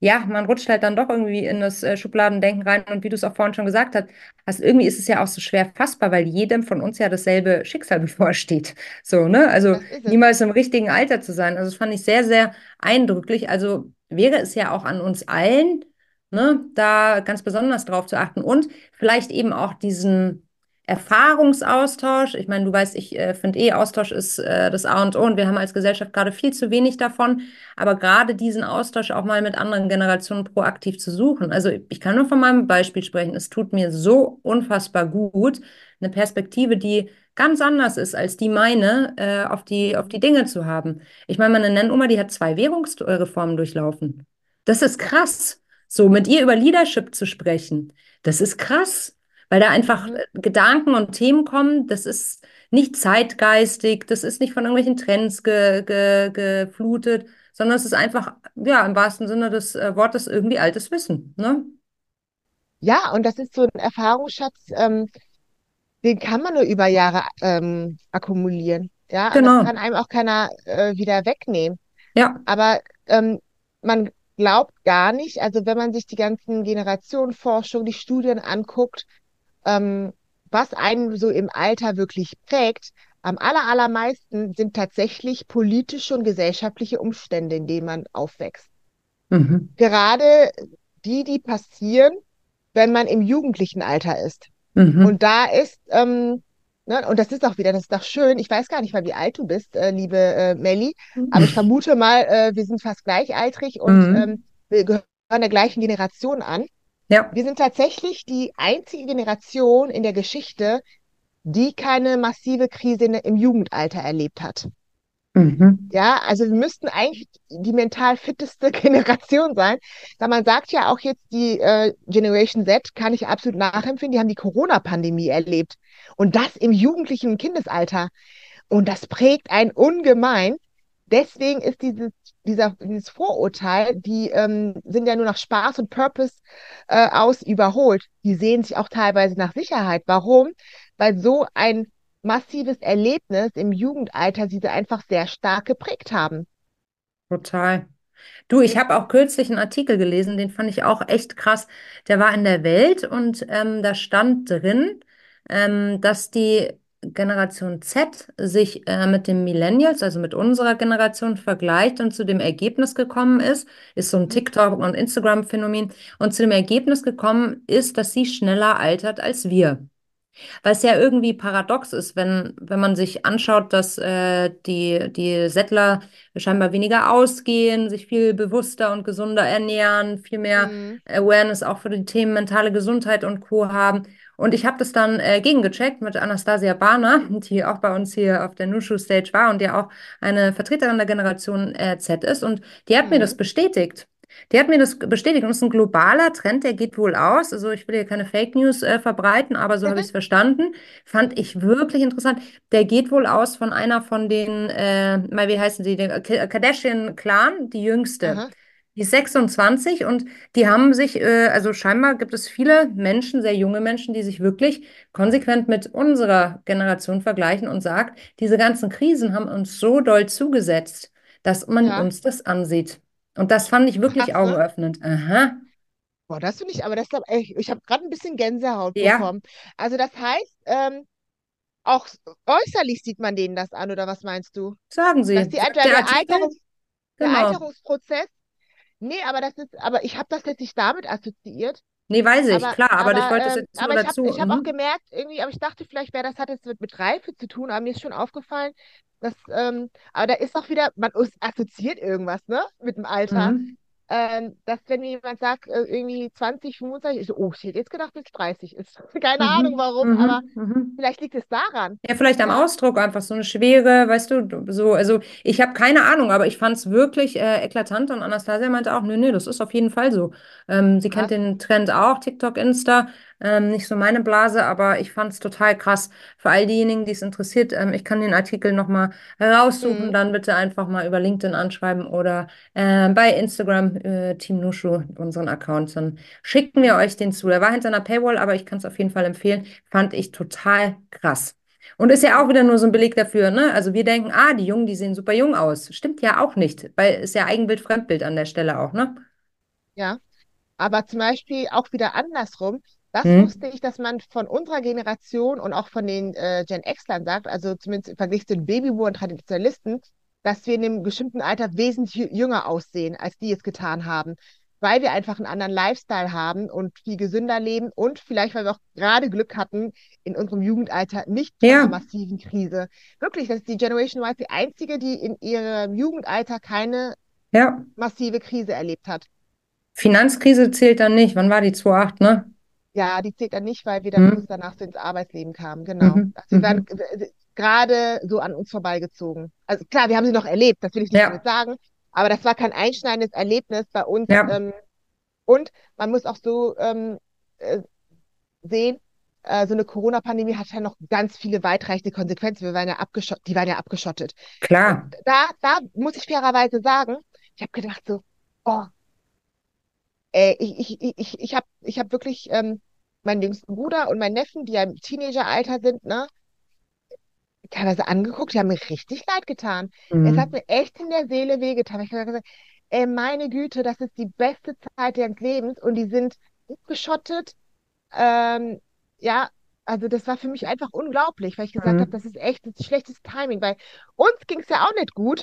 ja, man rutscht halt dann doch irgendwie in das äh, Schubladendenken rein. Und wie du es auch vorhin schon gesagt hast, also irgendwie ist es ja auch so schwer fassbar, weil jedem von uns ja dasselbe Schicksal bevorsteht. So, ne? Also niemals im richtigen Alter zu sein. Also das fand ich sehr, sehr eindrücklich. Also wäre es ja auch an uns allen, ne, da ganz besonders drauf zu achten und vielleicht eben auch diesen Erfahrungsaustausch. Ich meine, du weißt, ich äh, finde eh, Austausch ist äh, das A und O und wir haben als Gesellschaft gerade viel zu wenig davon. Aber gerade diesen Austausch auch mal mit anderen Generationen proaktiv zu suchen. Also ich kann nur von meinem Beispiel sprechen. Es tut mir so unfassbar gut, eine Perspektive, die ganz anders ist als die meine, äh, auf die, auf die Dinge zu haben. Ich meine, meine Nennoma, die hat zwei Währungsreformen durchlaufen. Das ist krass. So, mit ihr über Leadership zu sprechen, das ist krass weil da einfach mhm. Gedanken und Themen kommen. Das ist nicht zeitgeistig, das ist nicht von irgendwelchen Trends ge, ge, geflutet, sondern es ist einfach, ja, im wahrsten Sinne des äh, Wortes irgendwie altes Wissen. Ne? Ja, und das ist so ein Erfahrungsschatz, ähm, den kann man nur über Jahre ähm, akkumulieren. Ja, genau. das kann einem auch keiner äh, wieder wegnehmen. Ja. Aber ähm, man glaubt gar nicht, also wenn man sich die ganzen Generationenforschung, die Studien anguckt, ähm, was einen so im Alter wirklich prägt, am aller, allermeisten sind tatsächlich politische und gesellschaftliche Umstände, in denen man aufwächst. Mhm. Gerade die, die passieren, wenn man im jugendlichen Alter ist. Mhm. Und da ist, ähm, ne, und das ist auch wieder, das ist doch schön, ich weiß gar nicht mal, wie alt du bist, äh, liebe äh, Melli, mhm. aber ich vermute mal, äh, wir sind fast gleichaltrig und mhm. ähm, wir gehören der gleichen Generation an. Ja. Wir sind tatsächlich die einzige Generation in der Geschichte, die keine massive Krise im Jugendalter erlebt hat. Mhm. Ja, also wir müssten eigentlich die mental fitteste Generation sein. Da man sagt ja auch jetzt, die äh, Generation Z kann ich absolut nachempfinden, die haben die Corona-Pandemie erlebt. Und das im jugendlichen Kindesalter. Und das prägt einen ungemein. Deswegen ist dieses dieser, dieses Vorurteil, die ähm, sind ja nur nach Spaß und Purpose äh, aus überholt. Die sehen sich auch teilweise nach Sicherheit. Warum? Weil so ein massives Erlebnis im Jugendalter sie einfach sehr stark geprägt haben. Total. Du, ich habe auch kürzlich einen Artikel gelesen, den fand ich auch echt krass. Der war in der Welt und ähm, da stand drin, ähm, dass die Generation Z sich äh, mit den Millennials, also mit unserer Generation vergleicht und zu dem Ergebnis gekommen ist, ist so ein Mhm. TikTok- und Instagram-Phänomen, und zu dem Ergebnis gekommen ist, dass sie schneller altert als wir. Weil es ja irgendwie paradox ist, wenn, wenn man sich anschaut, dass äh, die, die Settler scheinbar weniger ausgehen, sich viel bewusster und gesunder ernähren, viel mehr Mhm. Awareness auch für die Themen mentale Gesundheit und Co. haben. Und ich habe das dann äh, gegengecheckt mit Anastasia Barner, die auch bei uns hier auf der Nushu Stage war und die auch eine Vertreterin der Generation äh, Z ist. Und die hat mir das Mhm. bestätigt. Die hat mir das bestätigt und es ist ein globaler Trend, der geht wohl aus. Also ich will hier keine Fake News äh, verbreiten, aber so habe ich es verstanden. Fand ich wirklich interessant. Der geht wohl aus von einer von den, äh, mal wie heißen sie, den Kardashian-Clan, die jüngste. Aha. Die ist 26 und die haben sich, äh, also scheinbar gibt es viele Menschen, sehr junge Menschen, die sich wirklich konsequent mit unserer Generation vergleichen und sagt, diese ganzen Krisen haben uns so doll zugesetzt, dass man Ja. uns das ansieht. Und das fand ich wirklich Krass, ne? augenöffnend. Aha. Boah, das finde ich, aber das aber echt, ich habe gerade ein bisschen Gänsehaut Ja, bekommen. Also das heißt, ähm, auch äußerlich sieht man denen das an, oder was meinst du? sagen Dass sie. die Sagt Alter, der der? Alterungs, der Genau. Alterungsprozess, nee, aber das ist, aber ich habe das jetzt nicht damit assoziiert. Nee, weiß ich, Aber, klar, aber ich aber, wollte das ähm, jetzt nur aber ich habe dazu. ich hab auch Mhm. gemerkt, irgendwie, aber ich dachte vielleicht, wäre das hat jetzt mit, mit Reife zu tun, aber mir ist schon aufgefallen, dass, ähm, aber da ist auch wieder, man assoziiert irgendwas, ne, mit dem Alter. Mhm. Ähm, dass wenn mir jemand sagt, äh, irgendwie 20, 25, ich so, oh, ich hätte jetzt gedacht, bis 30 ist. Keine Ahnung Mhm. warum, aber Mhm. Mhm. vielleicht liegt es daran. Ja, vielleicht am Ja, Ausdruck einfach so eine Schwere, weißt du, so, also ich habe keine Ahnung, aber ich fand es wirklich äh, eklatant und Anastasia meinte auch, nö, nö, das ist auf jeden Fall so. Ähm, sie kennt krass. den Trend auch, TikTok, Insta, ähm, nicht so meine Blase, aber ich fand es total krass. Für all diejenigen, die es interessiert, ähm, ich kann den Artikel nochmal raussuchen, Mhm. dann bitte einfach mal über LinkedIn anschreiben oder äh, bei Instagram, äh, Team Nushu, unseren Account, dann schicken wir euch den zu. Der war hinter einer Paywall, aber ich kann es auf jeden Fall empfehlen. Fand ich total krass. Und ist ja auch wieder nur so ein Beleg dafür, ne? Also wir denken, ah, die Jungen, die sehen super jung aus. Stimmt ja auch nicht, weil ist ja Eigenbild, Fremdbild an der Stelle auch, ne? Ja, aber zum Beispiel auch wieder andersrum. Das Hm? wusste ich, dass man von unserer Generation und auch von den äh, Gen X-Lern sagt, also zumindest im Vergleich zu den Babyboomer und Traditionalisten, dass wir in einem bestimmten Alter wesentlich jü- jünger aussehen, als die es getan haben, weil wir einfach einen anderen Lifestyle haben und viel gesünder leben und vielleicht, weil wir auch gerade Glück hatten, in unserem Jugendalter nicht von einer Ja, massiven Krise. Wirklich, das ist die Generation Y die einzige, die in ihrem Jugendalter keine ja. massive Krise erlebt hat. Finanzkrise zählt dann nicht. Wann war die 2.8, ne? Ja, die zählt dann nicht, weil wir dann kurz Hm? danach so ins Arbeitsleben kamen. Genau. Mhm. Also wir waren Mhm. äh, gerade so an uns vorbeigezogen. Also klar, wir haben sie noch erlebt, das will ich nicht Ja, sagen, aber das war kein einschneidendes Erlebnis bei uns. ja, Ähm, und man muss auch so ähm, äh, sehen, äh, so eine Corona-Pandemie hat ja noch ganz viele weitreichende Konsequenzen. Wir waren ja abgeschottet, die waren ja abgeschottet. Und klar. da, da muss ich fairerweise sagen, ich habe gedacht so, oh, äh, ich, ich, ich, ich, habe ich hab wirklich ähm, meinen jüngsten Bruder und meinen Neffen, die ja im Teenageralter sind, ne, teilweise angeguckt, die haben mir richtig leid getan. Es hat Mhm. mir echt in der Seele wehgetan. Ich habe gesagt, ey, meine Güte, das ist die beste Zeit ihres Lebens und die sind abgeschottet. Ähm, ja, also das war für mich einfach unglaublich, weil ich gesagt habe, Mhm. das ist echt das ist schlechtes Timing. Bei uns ging es ja auch nicht gut.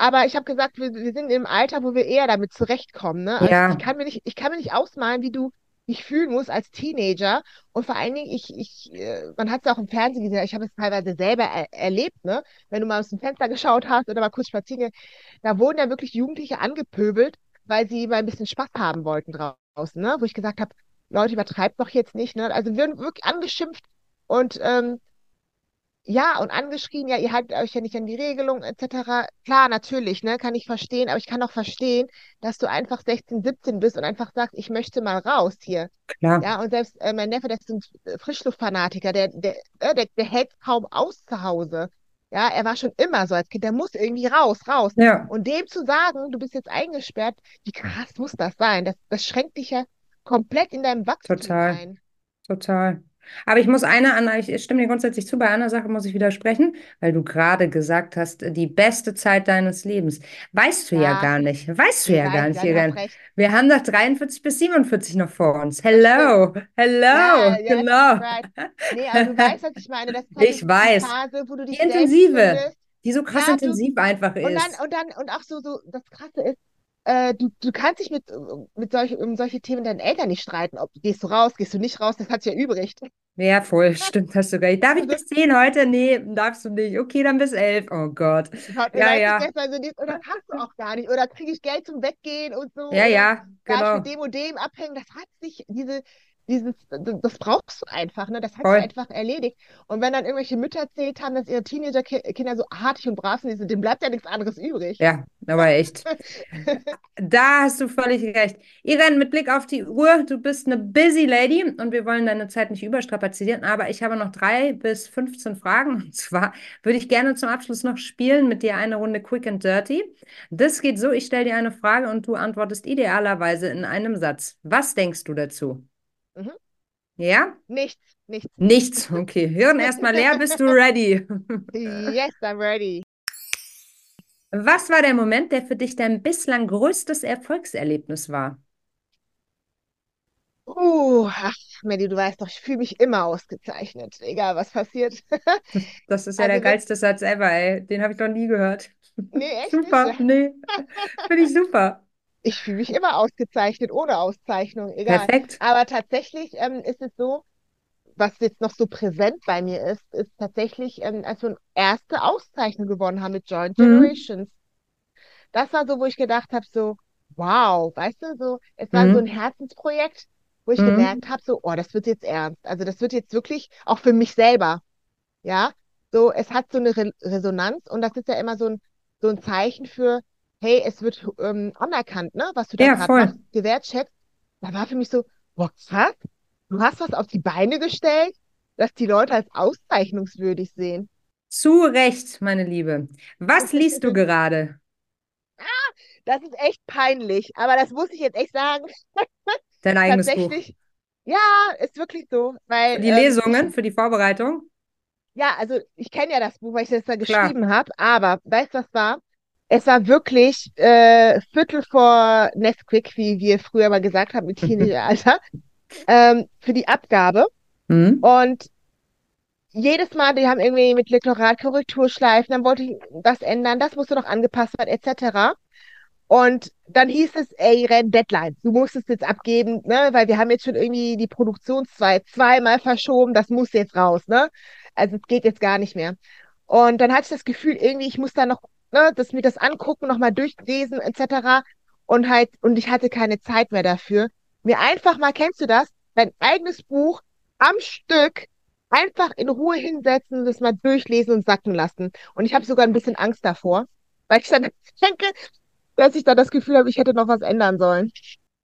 Aber ich habe gesagt, wir, wir sind im Alter, wo wir eher damit zurechtkommen, ne? Also ich Ja, kann mir nicht, ich kann mir nicht ausmalen, wie du dich fühlen musst als Teenager. Und vor allen Dingen, ich, ich, äh, man hat es auch im Fernsehen gesehen, ich habe es teilweise selber er erlebt, ne? Wenn du mal aus dem Fenster geschaut hast oder mal kurz spazieren, gehen, da wurden ja wirklich Jugendliche angepöbelt, weil sie mal ein bisschen Spaß haben wollten draußen, ne? Wo ich gesagt habe, Leute, übertreibt doch jetzt nicht, ne? Also wir wurden wirklich angeschimpft und ähm, ja, und angeschrien, ja, ihr haltet euch ja nicht an die Regelung etc. Klar, natürlich, ne, kann ich verstehen, aber ich kann auch verstehen, dass du einfach 16, 17 bist und einfach sagst, ich möchte mal raus hier. klar. Ja, und selbst äh, mein Neffe, der ist ein Frischluftfanatiker, der, der, äh, der, der hält kaum aus zu Hause. Ja, er war schon immer so als Kind, der muss irgendwie raus, raus. Ja, Und dem zu sagen, du bist jetzt eingesperrt, wie krass muss das sein? Das, das schränkt dich ja komplett in deinem Wachstum total, ein. total. Aber ich muss eine, Anna, ich stimme dir grundsätzlich zu, bei einer Sache muss ich widersprechen, weil du gerade gesagt hast, die beste Zeit deines Lebens. Weißt du ja, Ja, gar nicht. Weißt du ja gar weiß nicht, Irene. recht. Wir haben doch 43 bis 47 noch vor uns. Hello, hello, Ja, genau. right. Nee, aber du weißt, was ich meine. Das ist halt Ich die, die weiß. Phase, wo du Die dich selbst intensive, die so krass Ja, du, intensiv einfach und dann, ist. und dann, und auch so, so, das Krasse ist, äh, du, du kannst dich mit, mit solche, um solche Themen deinen Eltern nicht streiten. Ob gehst du raus, gehst du nicht raus, das hat sich ja übrig. Ja, voll, stimmt, hast du recht. Darf ich Also, bis 10 heute? Nee, darfst du nicht. Okay, dann bis 11. Oh Gott. Ja, ja, gestern so nicht, oder kannst du auch gar nicht, oder kriege ich Geld zum Weggehen und so, ja, ja, darf ich mit genau. dem und dem abhängen, das hat sich, diese, dieses, das brauchst du einfach, ne, das hat sich Voll. einfach erledigt. Und wenn dann irgendwelche Mütter erzählt haben, dass ihre Teenager-Kinder so artig und brav sind, denen bleibt ja nichts anderes übrig. Ja, aber echt. Da hast du völlig recht. Irene, mit Blick auf die Uhr, du bist eine busy Lady und wir wollen deine Zeit nicht überstrapazieren, aber ich habe noch drei bis 15 Fragen. Und zwar würde ich gerne zum Abschluss noch spielen mit dir eine Runde Quick and Dirty. Das geht so, ich stelle dir eine Frage und du antwortest idealerweise in einem Satz. Was denkst du dazu? Mhm. Ja? Nichts, nichts. Nichts. Okay, Hirn erstmal leer, bist du ready? Yes, I'm ready. Was war der Moment, der für dich dein bislang größtes Erfolgserlebnis war? Uh, ach, Melly, du weißt doch, ich fühle mich immer ausgezeichnet, egal was passiert. Das ist ja der Also, wenn, geilste Satz ever, ey. Den habe ich noch nie gehört. nee, echt nicht. Super, nee, finde ich super. Ich fühle mich immer ausgezeichnet, ohne Auszeichnung, egal. Perfekt. Aber tatsächlich ähm, ist es so, was jetzt noch so präsent bei mir ist, ist tatsächlich, ähm, als wir eine erste Auszeichnung gewonnen haben mit Joint Mhm. Generations. Das war so, wo ich gedacht habe, so, wow, weißt du, so, es war so ein Mhm. Herzensprojekt, wo ich Mhm. gemerkt habe, so, oh, das wird jetzt ernst. Also das wird jetzt wirklich auch für mich selber, ja, so, es hat so eine Re Resonanz und das ist ja immer so ein, so ein Zeichen für, hey, es wird ähm, anerkannt, ne, was du da Ja, gerade machst, gewertschätzt. Da war für mich so, boah, krass, du hast was auf die Beine gestellt, dass die Leute als auszeichnungswürdig sehen. Zu Recht, meine Liebe. Was liest du gerade? Das ist echt peinlich, aber das muss ich jetzt echt sagen. Dein eigenes Buch. Tatsächlich, ja, ist wirklich so, Für weil die ähm, Lesungen, für die Vorbereitung? ja, also ich kenne ja das Buch, weil ich das da geschrieben habe, aber weißt du, was war? Es war wirklich äh, Viertel vor Nesquik, wie wir früher mal gesagt haben, im Teenageralter, ähm, für die Abgabe. Mhm. Und jedes Mal, die haben irgendwie mit Lektorat Korrekturschleifen, dann wollte ich das ändern, das musste noch angepasst werden, etc. Und dann hieß es, ey, Ren, Deadline, du musst es jetzt abgeben, ne, weil wir haben jetzt schon irgendwie die Produktionszeit zweimal verschoben, das muss jetzt raus, ne? Also es geht jetzt gar nicht mehr. Und dann hatte ich das Gefühl, irgendwie, ich muss da noch, ne, das, mir das angucken, nochmal durchlesen, etc. Und halt, und ich hatte keine Zeit mehr dafür. Mir einfach mal, kennst du das? Dein eigenes Buch am Stück einfach in Ruhe hinsetzen, das mal durchlesen und sacken lassen. Und ich habe sogar ein bisschen Angst davor, weil ich dann denke, dass ich da das Gefühl habe, ich hätte noch was ändern sollen.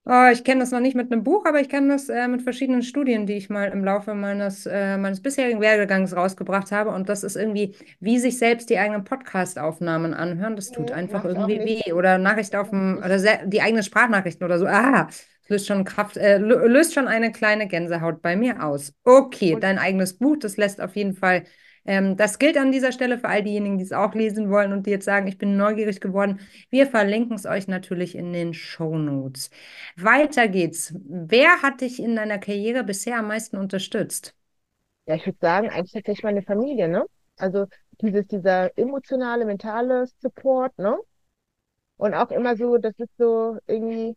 Oh, ich kenne das noch nicht mit einem Buch, aber ich kenne das äh, mit verschiedenen Studien, die ich mal im Laufe meines, äh, meines bisherigen Werdegangs rausgebracht habe. Und das ist irgendwie, wie sich selbst die eigenen Podcast-Aufnahmen anhören. Das tut Nee, einfach irgendwie weh. Oder Nachricht auf dem, oder die eigenen Sprachnachrichten oder so. Ah, löst schon Kraft, äh, lö- löst schon eine kleine Gänsehaut bei mir aus. Okay, dein eigenes Buch, das lässt auf jeden Fall. Ähm, das gilt an dieser Stelle für all diejenigen, die es auch lesen wollen und die jetzt sagen, ich bin neugierig geworden. Wir verlinken es euch natürlich in den Shownotes. Weiter geht's. Wer hat dich in deiner Karriere bisher am meisten unterstützt? ja, ich würde sagen, eigentlich tatsächlich meine Familie, ne? Also dieses, dieser emotionale, mentale Support, ne? Und auch immer so, das ist so irgendwie,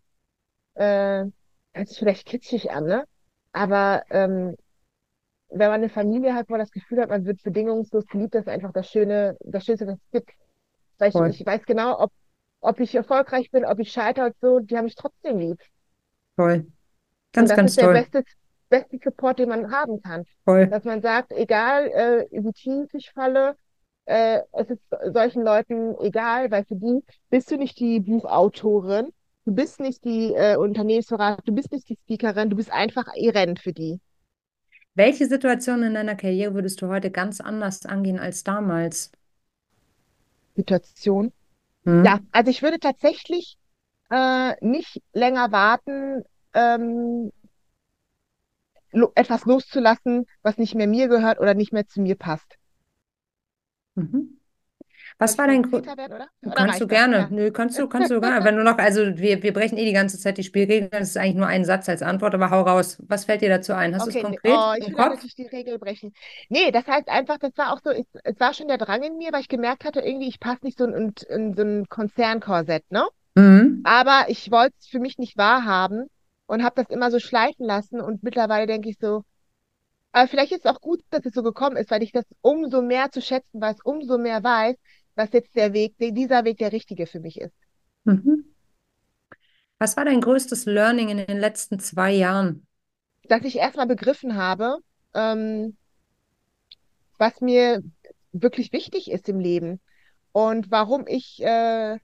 äh, hört sich vielleicht kitschig an, ne? Aber ähm, wenn man eine Familie hat, wo man das Gefühl hat, man wird bedingungslos geliebt, das ist einfach das Schöne, das Schönste, was es gibt. Weil ich, Voll, ich weiß genau, ob, ob ich erfolgreich bin, ob ich scheitere und so, die haben mich trotzdem lieb. toll. Und Ganz, das ganz ist der toll. beste, beste Support, den man haben kann. Toll. Dass man sagt, egal, äh, wie tief ich falle, äh, es ist solchen Leuten egal, weil für die bist du nicht die Buchautorin, du bist nicht die äh, Unternehmensberaterin, du bist nicht die Speakerin, du bist einfach Irene für die. Welche Situation in deiner Karriere würdest du heute ganz anders angehen als damals? Situation. Hm? Ja, also ich würde tatsächlich äh, nicht länger warten, ähm, lo etwas loszulassen, was nicht mehr mir gehört oder nicht mehr zu mir passt. Mhm. Was war dein Grund? Kannst du das? gerne. Ja. Nö, kannst du, kannst du gerne. Wenn du noch, also wir, wir brechen eh die ganze Zeit die Spielregeln. Das ist eigentlich nur ein Satz als Antwort, aber hau raus. Was fällt dir dazu ein? Hast du es Okay, konkret oh, ich im will Kopf? natürlich die Regel brechen. Nee, das heißt einfach, das war auch so, ich, es war schon der Drang in mir, weil ich gemerkt hatte, irgendwie, ich passe nicht so in, in so ein Konzernkorsett, ne? Mhm. Aber ich wollte es für mich nicht wahrhaben und habe das immer so schleifen lassen und mittlerweile denke ich so, aber vielleicht ist es auch gut, dass es so gekommen ist, weil ich das umso mehr zu schätzen weiß, umso mehr weiß, dass jetzt der Weg, dieser Weg der richtige für mich ist. Mhm. Was war dein größtes Learning in den letzten zwei Jahren? Dass ich erstmal begriffen habe, ähm, was mir wirklich wichtig ist im Leben und warum ich äh,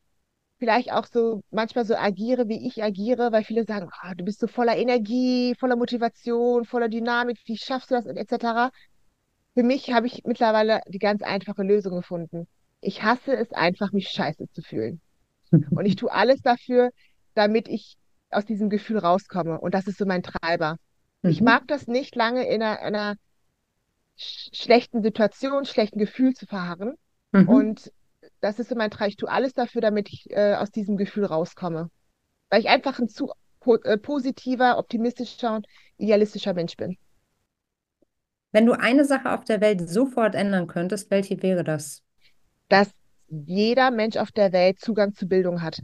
vielleicht auch so manchmal so agiere, wie ich agiere, weil viele sagen, ah, du bist so voller Energie, voller Motivation, voller Dynamik, wie schaffst du das, etc. Für mich habe ich mittlerweile die ganz einfache Lösung gefunden. Ich hasse es einfach, mich scheiße zu fühlen. Und ich tue alles dafür, damit ich aus diesem Gefühl rauskomme. Und das ist so mein Treiber. Ich Mhm. mag das nicht lange in einer, einer sch schlechten Situation, schlechten Gefühl zu verharren. Mhm. Und das ist so mein Treiber. Ich tue alles dafür, damit ich äh, aus diesem Gefühl rauskomme. Weil ich einfach ein zu po äh, positiver, optimistischer und idealistischer Mensch bin. Wenn du eine Sache auf der Welt sofort ändern könntest, welche wäre das? Dass jeder Mensch auf der Welt Zugang zu Bildung hat.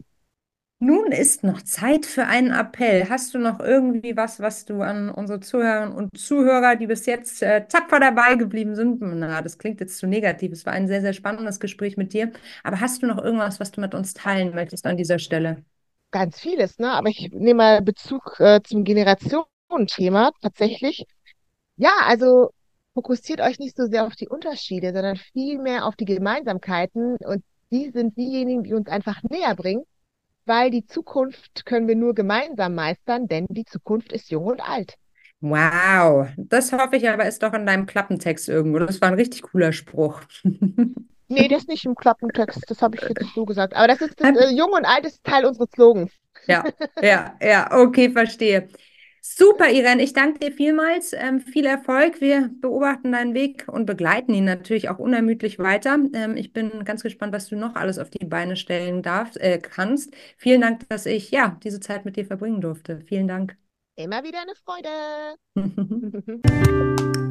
Nun ist noch Zeit für einen Appell. Hast du noch irgendwie was, was du an unsere Zuhörerinnen und Zuhörer, die bis jetzt äh, tapfer dabei geblieben sind, na, das klingt jetzt zu negativ. Es war ein sehr, sehr spannendes Gespräch mit dir. Aber hast du noch irgendwas, was du mit uns teilen möchtest an dieser Stelle? Ganz vieles, ne? Aber ich nehme mal Bezug äh, zum Generationenthema tatsächlich. Ja, also fokussiert euch nicht so sehr auf die Unterschiede, sondern vielmehr auf die Gemeinsamkeiten. Und die sind diejenigen, die uns einfach näher bringen, weil die Zukunft können wir nur gemeinsam meistern, denn die Zukunft ist jung und alt. Wow, das hoffe ich aber ist doch in deinem Klappentext irgendwo. Das war ein richtig cooler Spruch. Nee, das ist nicht im Klappentext, das habe ich jetzt so gesagt. Aber das ist das, äh, jung und alt ist Teil unseres Slogans. Ja, ja, ja, okay, verstehe. Super, Irene, ich danke dir vielmals. Ähm, viel Erfolg. Wir beobachten deinen Weg und begleiten ihn natürlich auch unermüdlich weiter. Ähm, ich bin ganz gespannt, was du noch alles auf die Beine stellen darfst, äh, kannst. Vielen Dank, dass ich ja diese Zeit mit dir verbringen durfte. Vielen Dank. Immer wieder eine Freude.